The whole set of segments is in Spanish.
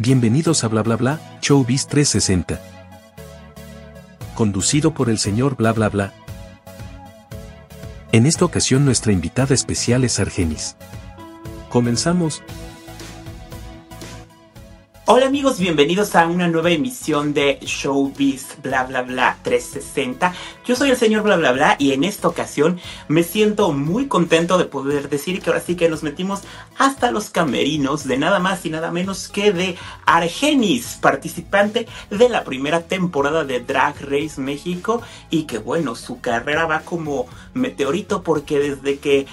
Bienvenidos a Bla Bla Bla, Showbiz 360. Conducido por el señor Bla Bla Bla. En esta ocasión nuestra invitada especial es Argenis. Comenzamos. Hola amigos, bienvenidos a una nueva emisión de Showbiz Bla Bla Bla 360. Yo soy el señor Bla Bla Bla y en esta ocasión me siento muy contento de poder decir que ahora sí que nos metimos hasta los camerinos de nada más y nada menos que de Argenis, participante de la primera temporada de Drag Race México y que bueno, su carrera va como meteorito porque desde que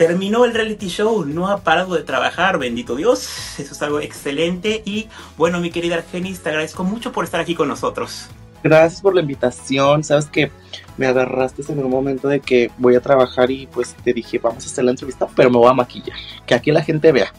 terminó el reality show, no ha parado de trabajar, bendito Dios, eso es algo excelente y bueno, mi querida Argenis, te agradezco mucho por estar aquí con nosotros. Gracias por la invitación, sabes que me agarraste en un momento de que voy a trabajar y pues te dije vamos a hacer la entrevista, pero me voy a maquillar, que aquí la gente vea.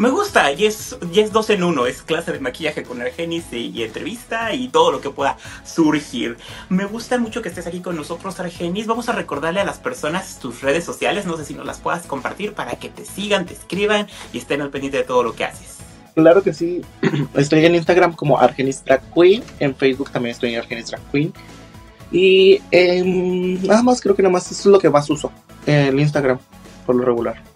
Me gusta, y es, y es dos en uno, es clase de maquillaje con Argenis y, entrevista y todo lo que pueda surgir. Me gusta mucho que estés aquí con nosotros, Argenis. Vamos a recordarle a las personas tus redes sociales, no sé si nos las puedas compartir para que te sigan, te escriban y estén al pendiente de todo lo que haces. Claro que sí, estoy en Instagram como Argenis Drag Queen, en Facebook también estoy en Argenis Drag Queen. Y nada más, creo que nada más es lo que más uso, el Instagram, por lo regular.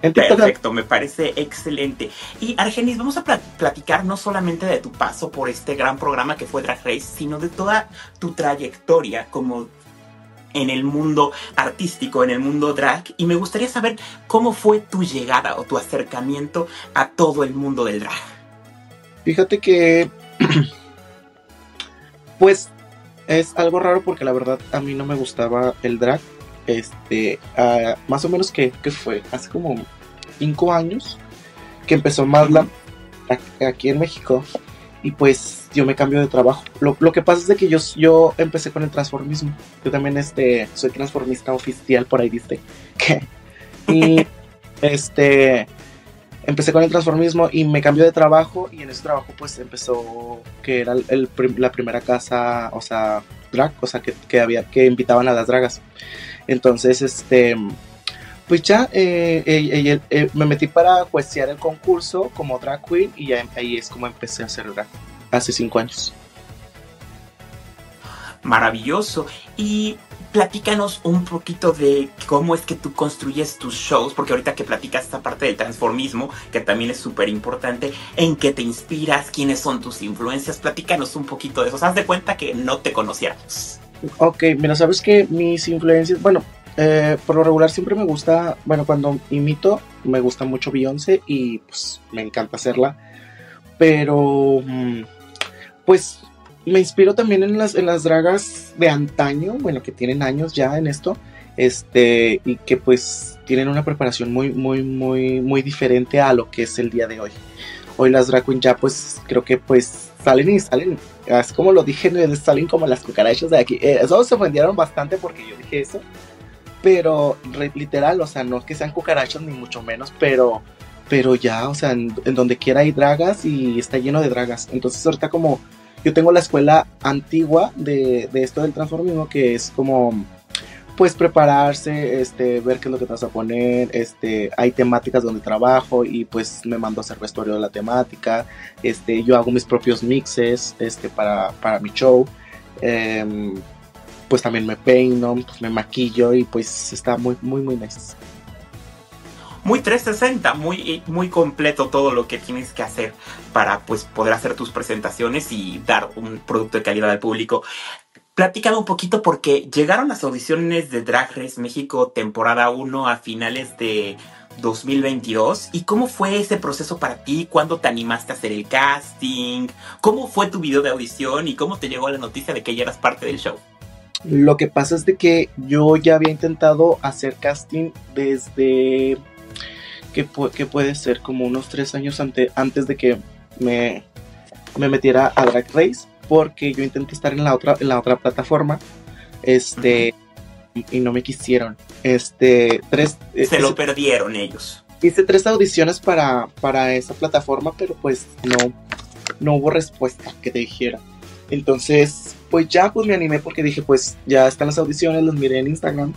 Perfecto, me parece excelente. Y Argenis, vamos a platicar no solamente de tu paso por este gran programa que fue Drag Race, sino de toda tu trayectoria como en el mundo artístico, en el mundo drag. Y me gustaría saber cómo fue tu llegada o tu acercamiento a todo el mundo del drag. Fíjate que, pues, es algo raro porque la verdad a mí no me gustaba el drag este, más o menos que, fue hace como cinco años que empezó más la, aquí en México y pues yo me cambio de trabajo. Lo, que pasa es de que yo, yo empecé con el transformismo. Yo también este, soy transformista oficial, por ahí viste. y este empecé con el transformismo y me cambió de trabajo y en ese trabajo pues empezó que era la primera casa, o sea, drag, o sea, que, que, había, que invitaban a las dragas. Entonces, este, pues ya eh, eh, eh, me metí para juecear el concurso como drag queen y ahí es como empecé a hacer drag, hace cinco años. Maravilloso. Y platícanos un poquito de cómo es que tú construyes tus shows, porque ahorita que platicas esta parte del transformismo, que también es súper importante, en qué te inspiras, quiénes son tus influencias, platícanos un poquito de eso. Haz de cuenta que no te conociéramos. Ok, mira, sabes que mis influencias, bueno, eh, por lo regular siempre me gusta, bueno, cuando imito, me gusta mucho Beyoncé y pues me encanta hacerla. Pero, mm, pues me inspiro también en las, en las dragas de antaño, bueno, que tienen años ya en esto, este, y que pues tienen una preparación muy, muy, muy, muy diferente a lo que es el día de hoy. Hoy las drag queen ya pues creo que pues salen y salen es como lo dije, salen como las cucarachas de aquí. Eh, eso se ofendieron bastante porque yo dije eso. Pero literal, o sea, no es que sean cucarachas ni mucho menos, pero, pero ya, o sea, en, donde quiera hay dragas y está lleno de dragas. Entonces ahorita como yo tengo la escuela antigua de, de esto del transformismo que es como pues prepararse, este, ver qué es lo que te vas a poner, este, hay temáticas donde trabajo y pues me mando a hacer vestuario de la temática, este, yo hago mis propios mixes, este, para, para mi show, em, pues también me peino, pues me maquillo y pues está muy, muy, muy nice. Muy 360, muy, muy completo todo lo que tienes que hacer para pues poder hacer tus presentaciones y dar un producto de calidad al público. Platícame un poquito porque llegaron las audiciones de Drag Race México temporada 1 a finales de 2022. ¿Y cómo fue ese proceso para ti? ¿Cuándo te animaste a hacer el casting? ¿Cómo fue tu video de audición y cómo te llegó la noticia de que ya eras parte del show? Lo que pasa es de que yo ya había intentado hacer casting desde que, puede ser como unos tres años antes de que me, me metiera a Drag Race porque yo intenté estar en la otra, en la otra plataforma, este, y no me quisieron. Este, tres... Eh, Se lo perdieron ellos. Hice tres audiciones para, para esa plataforma, pero pues no, no hubo respuesta que te dijera. Entonces, pues ya pues me animé porque dije, pues ya están las audiciones, los miré en Instagram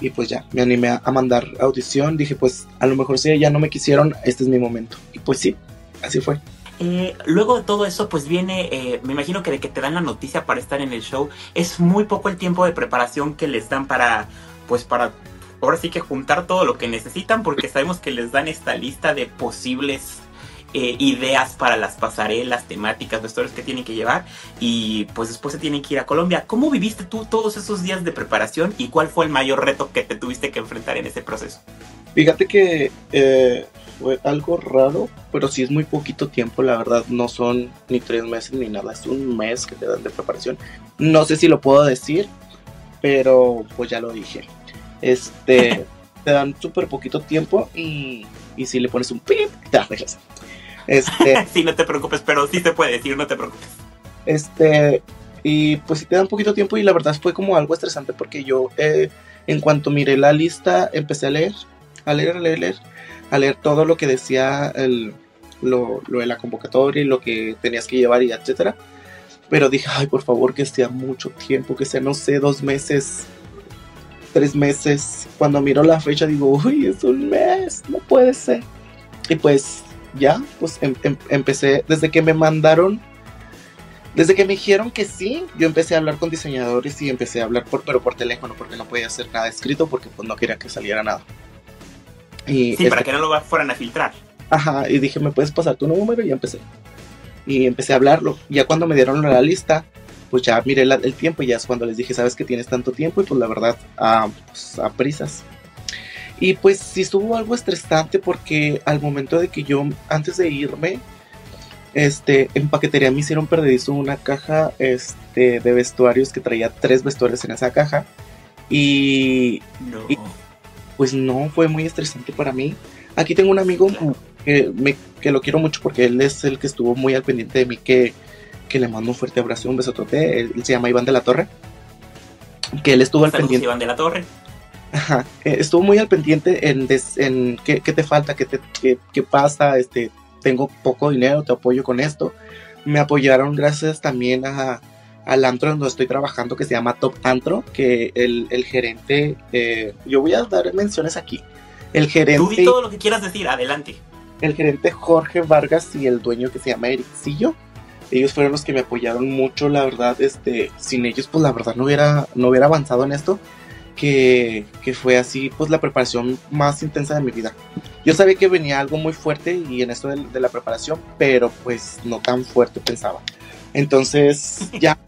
y pues ya me animé a, mandar audición. Dije, pues a lo mejor si ya no me quisieron, este es mi momento. Y pues sí, así fue. Eh, luego de todo eso, pues viene, eh, me imagino que de que te dan la noticia para estar en el show, es muy poco el tiempo de preparación que les dan para, pues para, ahora sí que juntar todo lo que necesitan, porque sabemos que les dan esta lista de posibles eh, ideas para las pasarelas, temáticas, vestuarios que tienen que llevar y pues después se tienen que ir a Colombia. ¿Cómo viviste tú todos esos días de preparación y cuál fue el mayor reto que te tuviste que enfrentar en ese proceso? Fíjate que fue algo raro, pero sí es muy poquito tiempo, la verdad, no son ni tres meses ni nada, es un mes que te dan de preparación. No sé si lo puedo decir, pero pues ya lo dije. Este, te dan súper poquito tiempo y, y si le pones un pip, te arreglas. Este, sí, no te preocupes, pero sí se puede decir, no te preocupes. Este, y pues sí te dan poquito tiempo y la verdad fue como algo estresante porque yo eh, en cuanto miré la lista empecé a leer, a leer, a leer, a leer, a leer todo lo que decía el, lo, lo de la convocatoria y lo que tenías que llevar y etcétera. Pero dije, ay, por favor, que sea mucho tiempo, que sea, no sé, dos meses, tres meses. Cuando miro la fecha digo, uy, es un mes, no puede ser. Y pues ya, pues em, em, empecé, desde que me mandaron, desde que me dijeron que sí, yo empecé a hablar con diseñadores y empecé a hablar por, pero por teléfono, porque no podía hacer nada escrito, porque pues no quería que saliera nada. Y sí, para este que no lo fueran a filtrar. Ajá, y dije, ¿me puedes pasar tu número? Y empecé. Y empecé a hablarlo. Ya cuando me dieron la lista, pues ya miré el tiempo y ya es cuando les dije, sabes que tienes tanto tiempo y pues la verdad, a, pues, a prisas. Y pues sí estuvo algo estresante porque al momento de que yo, antes de irme, este, en paquetería me hicieron perdedizo una caja este, de vestuarios que traía tres vestuarios en esa caja. Y, pues no, fue muy estresante para mí. Aquí tengo un amigo que, me, que lo quiero mucho porque él es el que estuvo muy al pendiente de mí, que, que le mando un fuerte abrazo, un besotote. Él, él se llama Iván de la Torre. Que él estuvo al pendiente. Iván de la Torre. Ajá, estuvo muy al pendiente en, en qué, te falta, qué, te, qué, pasa, este, tengo poco dinero, te apoyo con esto. Me apoyaron gracias también a, al antro donde estoy trabajando que se llama Top Antro, que el, el gerente, eh, yo voy a dar menciones aquí. El gerente... Tú todo lo que quieras decir, adelante. El gerente Jorge Vargas y el dueño que se llama Ericillo, ellos fueron los que me apoyaron mucho, la verdad, este, sin ellos pues la verdad no hubiera, no hubiera avanzado en esto que, fue así pues la preparación más intensa de mi vida. Yo sabía que venía algo muy fuerte y en esto de, la preparación, pero pues no tan fuerte pensaba. Entonces ya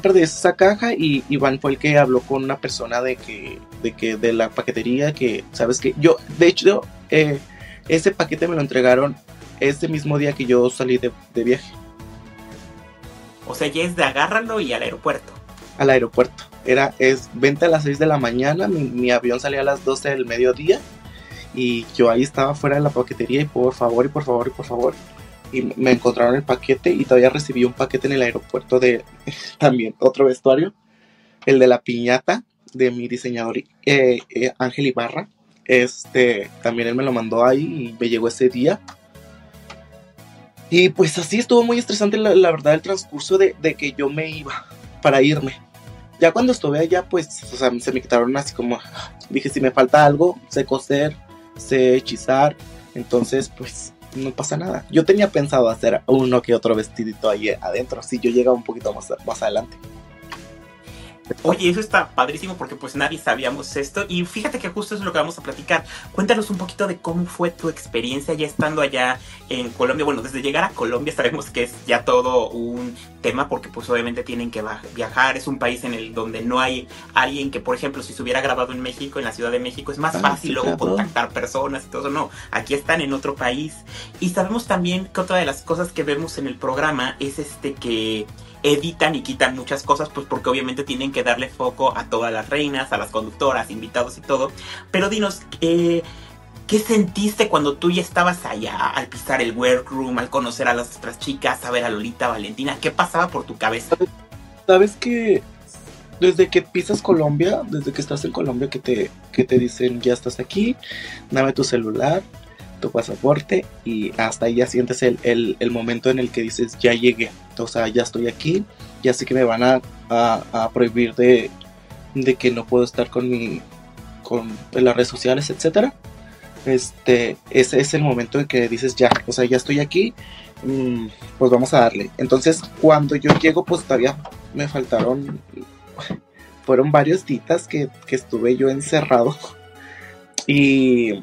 perdí esa caja y Iván fue el que habló con una persona de que de que de la paquetería que sabes que yo de hecho eh, ese paquete me lo entregaron ese mismo día que yo salí de, de viaje. O sea, ya es de agárralo y al aeropuerto. Al aeropuerto era, es, vente a las 6 de la mañana, mi, avión salía a las 12 del mediodía y yo ahí estaba fuera de la paquetería y por favor y por favor y por favor y me encontraron el paquete y todavía recibí un paquete en el aeropuerto de también otro vestuario, el de la piñata de mi diseñador eh, eh, Ángel Ibarra. Este también él me lo mandó ahí y me llegó ese día. Y pues así estuvo muy estresante la, verdad el transcurso de, de que yo me iba para irme ya cuando estuve allá, pues, o sea, se me quitaron así como, dije, si me falta algo, sé coser, sé hechizar, entonces, pues, no pasa nada. Yo tenía pensado hacer uno que otro vestidito ahí adentro, si yo llegaba un poquito más, más adelante. Oye, eso está padrísimo porque pues nadie sabíamos esto y fíjate que justo es lo que vamos a platicar. Cuéntanos un poquito de cómo fue tu experiencia ya estando allá en Colombia. Bueno, desde llegar a Colombia sabemos que es ya todo un tema porque pues obviamente tienen que viajar. Es un país en el donde no hay alguien que, por ejemplo, si se hubiera grabado en México, en la Ciudad de México, es más ah, fácil luego contactar personas y todo. No, aquí están en otro país. Y sabemos también que otra de las cosas que vemos en el programa es este que editan y quitan muchas cosas, pues porque obviamente tienen que darle foco a todas las reinas, a las conductoras, invitados y todo. Pero dinos, ¿qué sentiste cuando tú ya estabas allá, al pisar el workroom, al conocer a las otras chicas, a ver a Lolita, Valentina? ¿Qué pasaba por tu cabeza? Sabes que desde que pisas Colombia, desde que estás en Colombia, que te, que te dicen ya estás aquí, dame tu celular, tu pasaporte y hasta ahí ya sientes el, el, momento en el que dices ya llegué, o sea, ya estoy aquí, ya sé que me van a, a, prohibir de, de, que no puedo estar con mi con las redes sociales, etcétera. este, ese es el momento en que dices ya, o sea, ya estoy aquí, mm, pues vamos a darle. Entonces, cuando yo llego, pues todavía me faltaron, fueron varios citas que, que estuve yo encerrado. Y,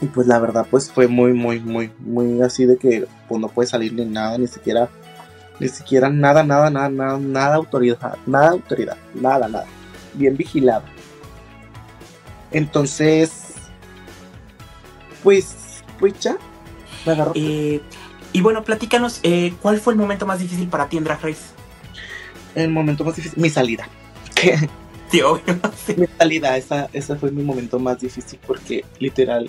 y pues la verdad, pues fue muy, muy, muy, muy así de que pues no puede salir ni nada, ni siquiera, ni siquiera nada, nada, nada, nada, nada autoridad, nada autoridad, nada, nada. Bien vigilado. Entonces, pues, pues ya. Me agarró. Eh, y bueno, platícanos, eh, ¿cuál fue el momento más difícil para ti en Drag Race? El momento más difícil, mi salida. Sí, obvio. sí. mi salida, esa, esa fue mi momento más difícil porque literal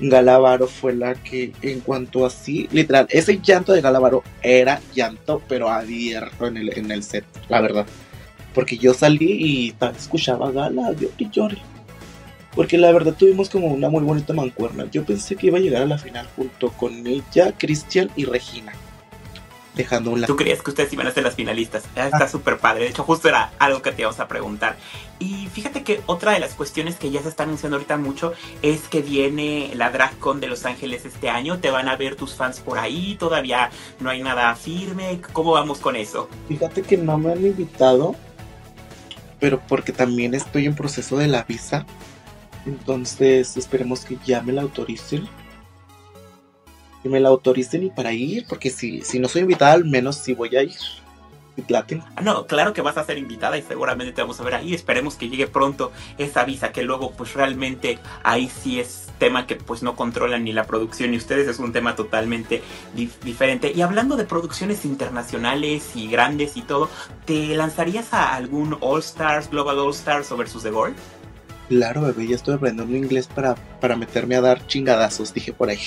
Galavaro fue la que en cuanto así, literal, ese llanto de Galavaro era llanto pero abierto en el, en el set, la verdad. Porque yo salí y escuchaba a Gala, yo y. Porque la verdad tuvimos como una muy bonita mancuerna. Yo pensé que iba a llegar a la final junto con ella, Cristian y Regina. Dejando un Tú lado. creías que ustedes iban a ser las finalistas. Ah, Está súper padre. De hecho, justo era algo que te íbamos a preguntar. Y fíjate que otra de las cuestiones que ya se están anunciando ahorita mucho es que viene la DragCon de Los Ángeles este año. Te van a ver tus fans por ahí. Todavía no hay nada firme. ¿Cómo vamos con eso? Fíjate que no me han invitado, pero porque también estoy en proceso de la visa. Entonces esperemos que ya me la autoricen. Que me la autoricen y para ir, porque si, si no soy invitada, al menos sí voy a ir. Y. Ah, No, claro que vas a ser invitada y seguramente te vamos a ver ahí. Esperemos que llegue pronto esa visa, que luego pues realmente ahí sí es tema que pues no controlan ni la producción ni ustedes, es un tema totalmente dif- diferente. Y hablando de producciones internacionales y grandes y todo, ¿te lanzarías a algún All Stars, Global All Stars o versus The Gold? Claro, bebé, ya estoy aprendiendo inglés para, para meterme a dar chingadazos, dije por ahí.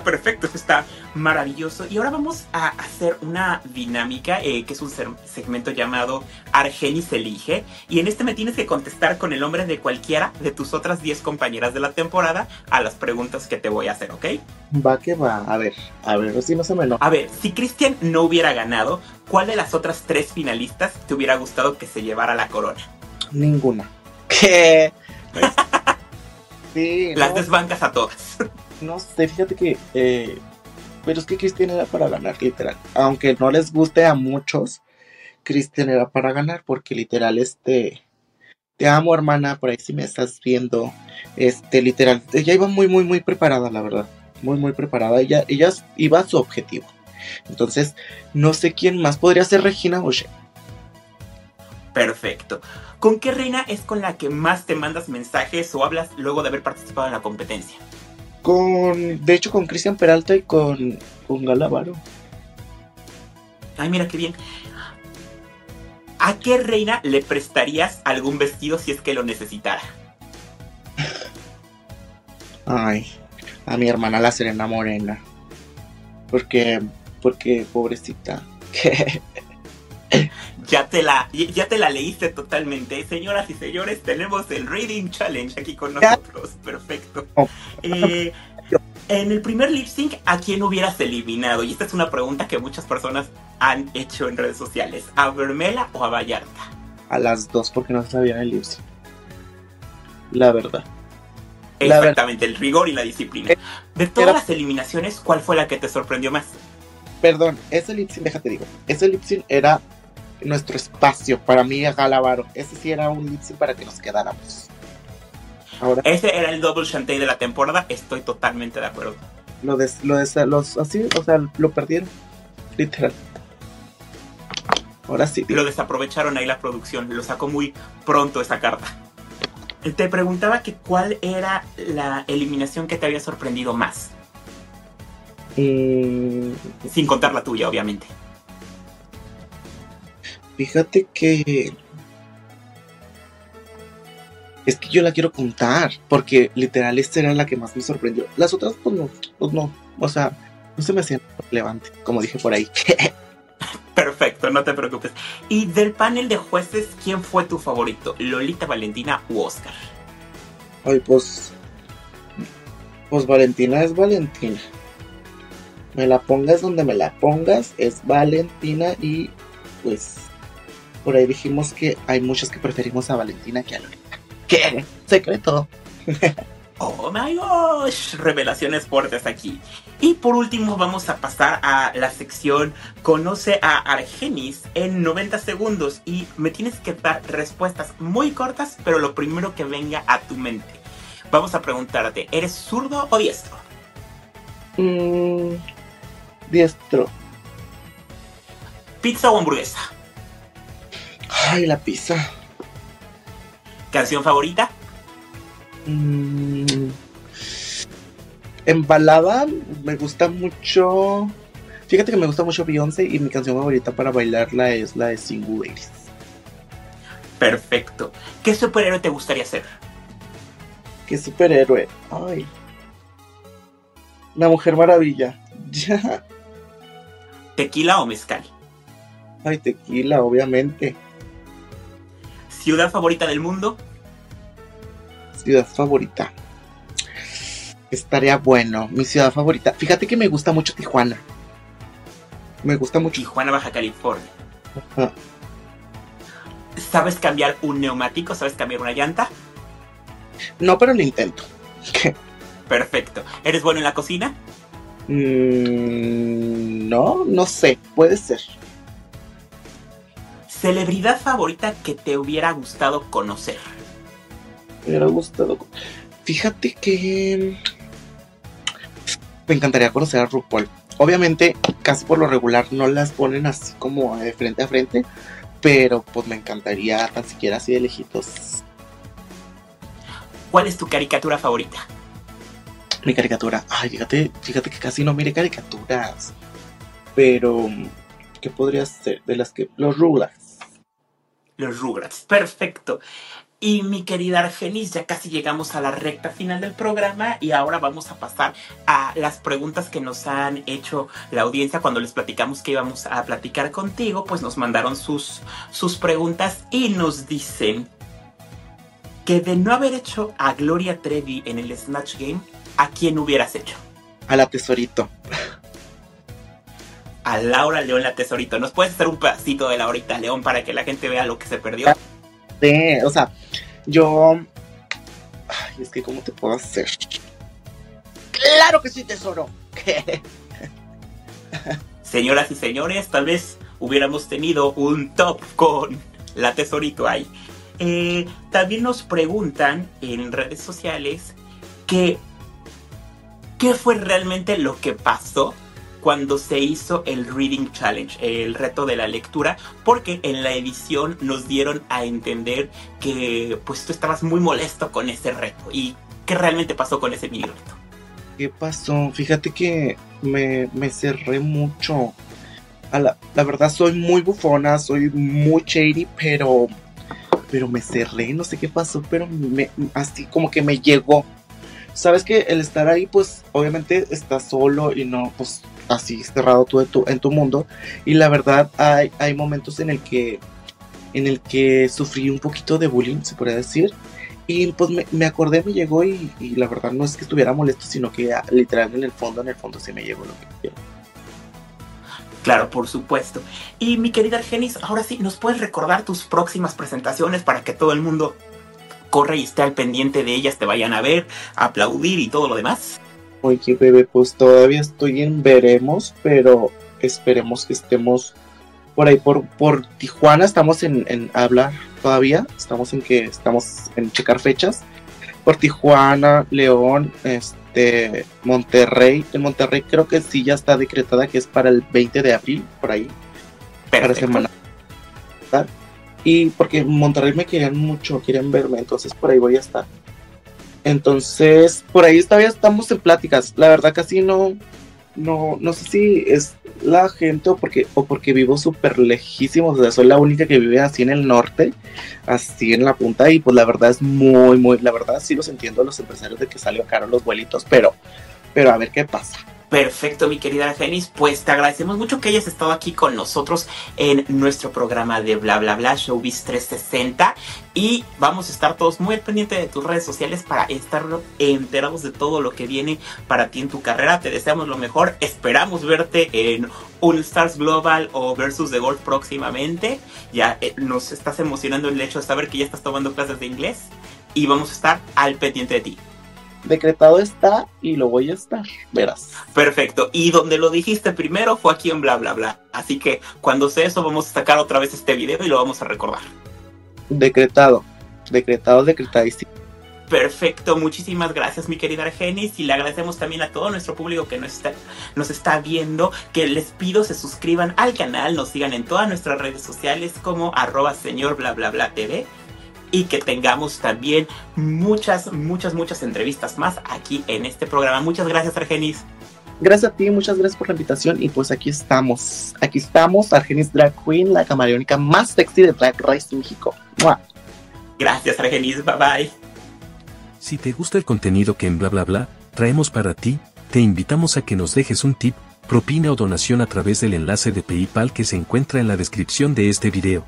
Está perfecto, eso está maravilloso. Y ahora vamos a hacer una dinámica, eh, que es un segmento llamado Argenis Elige. Y en este me tienes que contestar con el nombre de cualquiera de tus otras 10 compañeras de la temporada a las preguntas que te voy a hacer, ¿ok? Va que va, a ver, a ver, si no se me enoja. A ver, si Cristian no hubiera ganado, ¿cuál de las otras tres finalistas te hubiera gustado que se llevara la corona? Ninguna. ¿Qué? sí, Las no, desbancas a todas. No sé, fíjate que. eh, pero es que Cristian era para ganar, literal. Aunque no les guste a muchos, Cristian era para ganar, porque literal, este. Te amo, hermana, por ahí si me estás viendo. Este, literal. Ella iba muy, muy, muy preparada, la verdad. Muy, muy preparada. Ella, ella iba a su objetivo. Entonces, no sé quién más. Podría ser Regina Oche. Perfecto. ¿Con qué reina es con la que más te mandas mensajes o hablas luego de haber participado en la competencia? Con. De hecho, con Cristian Peralta y con. Con Galavaro. Ay, mira qué bien. ¿A qué reina le prestarías algún vestido si es que lo necesitara? Ay, a mi hermana la Serena Morena. Porque, porque, pobrecita. Ya te la, ya te la leíste totalmente. Señoras y señores, tenemos el Reading Challenge aquí con nosotros. Perfecto. Oh. Eh, en el primer lip sync, ¿a quién hubieras eliminado? Y esta es una pregunta que muchas personas han hecho en redes sociales. ¿A Vermela o a Vallarta? A las dos porque no sabían el lip sync. La verdad. La ver- Exactamente, el rigor y la disciplina. De todas Era- las eliminaciones, ¿cuál fue la que te sorprendió más? Perdón, ese lip sync, déjate digo. Ese lip sync era nuestro espacio para mí a Galavaro. Ese sí era un lip para que nos quedáramos. Ahora Ese era el double shantae de la temporada, estoy totalmente de acuerdo. lo de, lo de los así, o sea, lo perdieron. Literal. Ahora sí. Lo desaprovecharon ahí la producción, lo sacó muy pronto esa carta. Te preguntaba que cuál era la eliminación que te había sorprendido más, Mm, sin contar la tuya, obviamente. Fíjate que. Es que yo la quiero contar, porque literal esta era la que más me sorprendió. Las otras, pues no, pues no, o sea, no se me hacían relevante, como dije por ahí. Perfecto, no te preocupes. Y del panel de jueces, ¿quién fue tu favorito? ¿Lolita Valentina u Oscar? Ay, pues. Pues Valentina es Valentina. Me la pongas donde me la pongas, es Valentina y pues. Por ahí dijimos que hay muchos que preferimos a Valentina que a Lolita. ¿Qué? Secreto. Oh my gosh, revelaciones fuertes aquí. Y por último vamos a pasar a la sección Conoce a Argenis en 90 segundos y me tienes que dar respuestas muy cortas, pero lo primero que venga a tu mente. Vamos a preguntarte, ¿eres zurdo o diestro? Mm, diestro. ¿Pizza o hamburguesa? Ay, la pizza. ¿Canción favorita? Mm, en balada me gusta mucho. Fíjate que me gusta mucho Beyoncé y mi canción favorita para bailarla es la de Single Ladies. Perfecto. ¿Qué superhéroe te gustaría ser? ¿Qué superhéroe? Ay. La Mujer Maravilla. Ya. ¿Tequila o mezcal? Ay, tequila, obviamente. ¿Ciudad favorita del mundo? Ciudad favorita. Estaría bueno. Mi ciudad favorita. Fíjate que me gusta mucho Tijuana. Me gusta mucho. Tijuana, Baja California. Ajá. ¿Sabes cambiar un neumático? ¿Sabes cambiar una llanta? No, pero lo intento. Perfecto. ¿Eres bueno en la cocina? Mm, no, no sé. Puede ser. ¿Celebridad favorita que te hubiera gustado conocer? Me hubiera gustado. Fíjate que. Me encantaría conocer a RuPaul. Obviamente, casi por lo regular no las ponen así como de frente a frente. Pero pues me encantaría tan siquiera así de lejitos. ¿Cuál es tu caricatura favorita? Mi caricatura. Ay, fíjate, fíjate que casi no mire caricaturas. Pero. ¿Qué podría ser? De las que. Los Rugrats. Los Rugrats. Perfecto. Y mi querida Argenis, ya casi llegamos a la recta final del programa y ahora vamos a pasar a las preguntas que nos han hecho la audiencia cuando les platicamos que íbamos a platicar contigo, pues nos mandaron sus, sus preguntas y nos dicen que de no haber hecho a Gloria Trevi en el Snatch Game, ¿a quién hubieras hecho? A la tesorito. A Laura León la tesorito. ¿Nos puedes hacer un pedacito de Laurita León para que la gente vea lo que se perdió? Sí, o sea, yo. Ay, es que, ¿cómo te puedo hacer? ¡Claro que sí, tesoro! Señoras y señores, tal vez hubiéramos tenido un top con la tesorito ahí. Eh, también nos preguntan en redes sociales que qué fue realmente lo que pasó cuando se hizo el Reading Challenge, el reto de la lectura, porque en la edición nos dieron a entender que pues tú estabas muy molesto con ese reto y qué realmente pasó con ese mini reto. ¿Qué pasó? Fíjate que me, me cerré mucho. La, verdad soy muy bufona, soy muy shady, pero pero me cerré, no sé qué pasó, pero me, así como que me llegó. Sabes que el estar ahí, pues obviamente estás solo y no, pues así cerrado tú en tu, en tu mundo. Y la verdad hay, momentos en el que en el que sufrí un poquito de bullying, se podría decir. Y pues me, acordé, me llegó y, la verdad no es que estuviera molesto, sino que literal en el fondo, en el fondo sí me llegó lo que quiero. Claro, por supuesto. Y mi querida Argenis, ahora sí, ¿nos puedes recordar tus próximas presentaciones para que todo el mundo corre y esté al pendiente de ellas, te vayan a ver, aplaudir y todo lo demás? Oye, bebé, pues todavía estoy en veremos, pero esperemos que estemos por ahí, por, por Tijuana, estamos en, en hablar todavía, estamos en que estamos en checar fechas. Por Tijuana, León, este, Monterrey. En Monterrey creo que sí ya está decretada que es para el 20 de abril, por ahí. Perfecto. Para semana. Y porque en Monterrey me querían mucho, quieren verme, entonces por ahí voy a estar. Entonces, por ahí todavía estamos en pláticas. La verdad casi no, no, no sé si es la gente o porque, o porque vivo súper lejísimos. O sea, soy la única que vive así en el norte, así en la punta. Y pues la verdad es muy, muy, la verdad sí los entiendo a los empresarios de que salió caro los vuelitos, pero, pero a ver qué pasa. Perfecto, mi querida Genis. Pues te agradecemos mucho que hayas estado aquí con nosotros en nuestro programa de Bla Bla Bla Showbiz 360. Y vamos a estar todos muy al pendiente de tus redes sociales para estar enterados de todo lo que viene para ti en tu carrera. Te deseamos lo mejor. Esperamos verte en un Stars Global o Versus de Golf próximamente. Ya eh, nos estás emocionando el hecho de saber que ya estás tomando clases de inglés. Y vamos a estar al pendiente de ti. Decretado está y lo voy a estar, verás. Perfecto. Y donde lo dijiste primero fue aquí en bla bla bla. Así que cuando sea eso vamos a sacar otra vez este video y lo vamos a recordar. Decretado, decretado, decretadísimo. Perfecto, muchísimas gracias mi querida Argenis y le agradecemos también a todo nuestro público que nos está, nos está viendo, que les pido se suscriban al canal, nos sigan en todas nuestras redes sociales como arroba señor bla bla bla TV y que tengamos también muchas, muchas, muchas entrevistas más aquí en este programa. Muchas gracias Argenis. Gracias a ti, muchas gracias por la invitación y pues aquí estamos, aquí estamos, Argenis Drag Queen, la camaleónica más sexy de Drag Race México. Gracias Argenis, bye bye. Si te gusta el contenido que en bla bla bla traemos para ti, te invitamos a que nos dejes un tip, propina o donación a través del enlace de PayPal que se encuentra en la descripción de este video.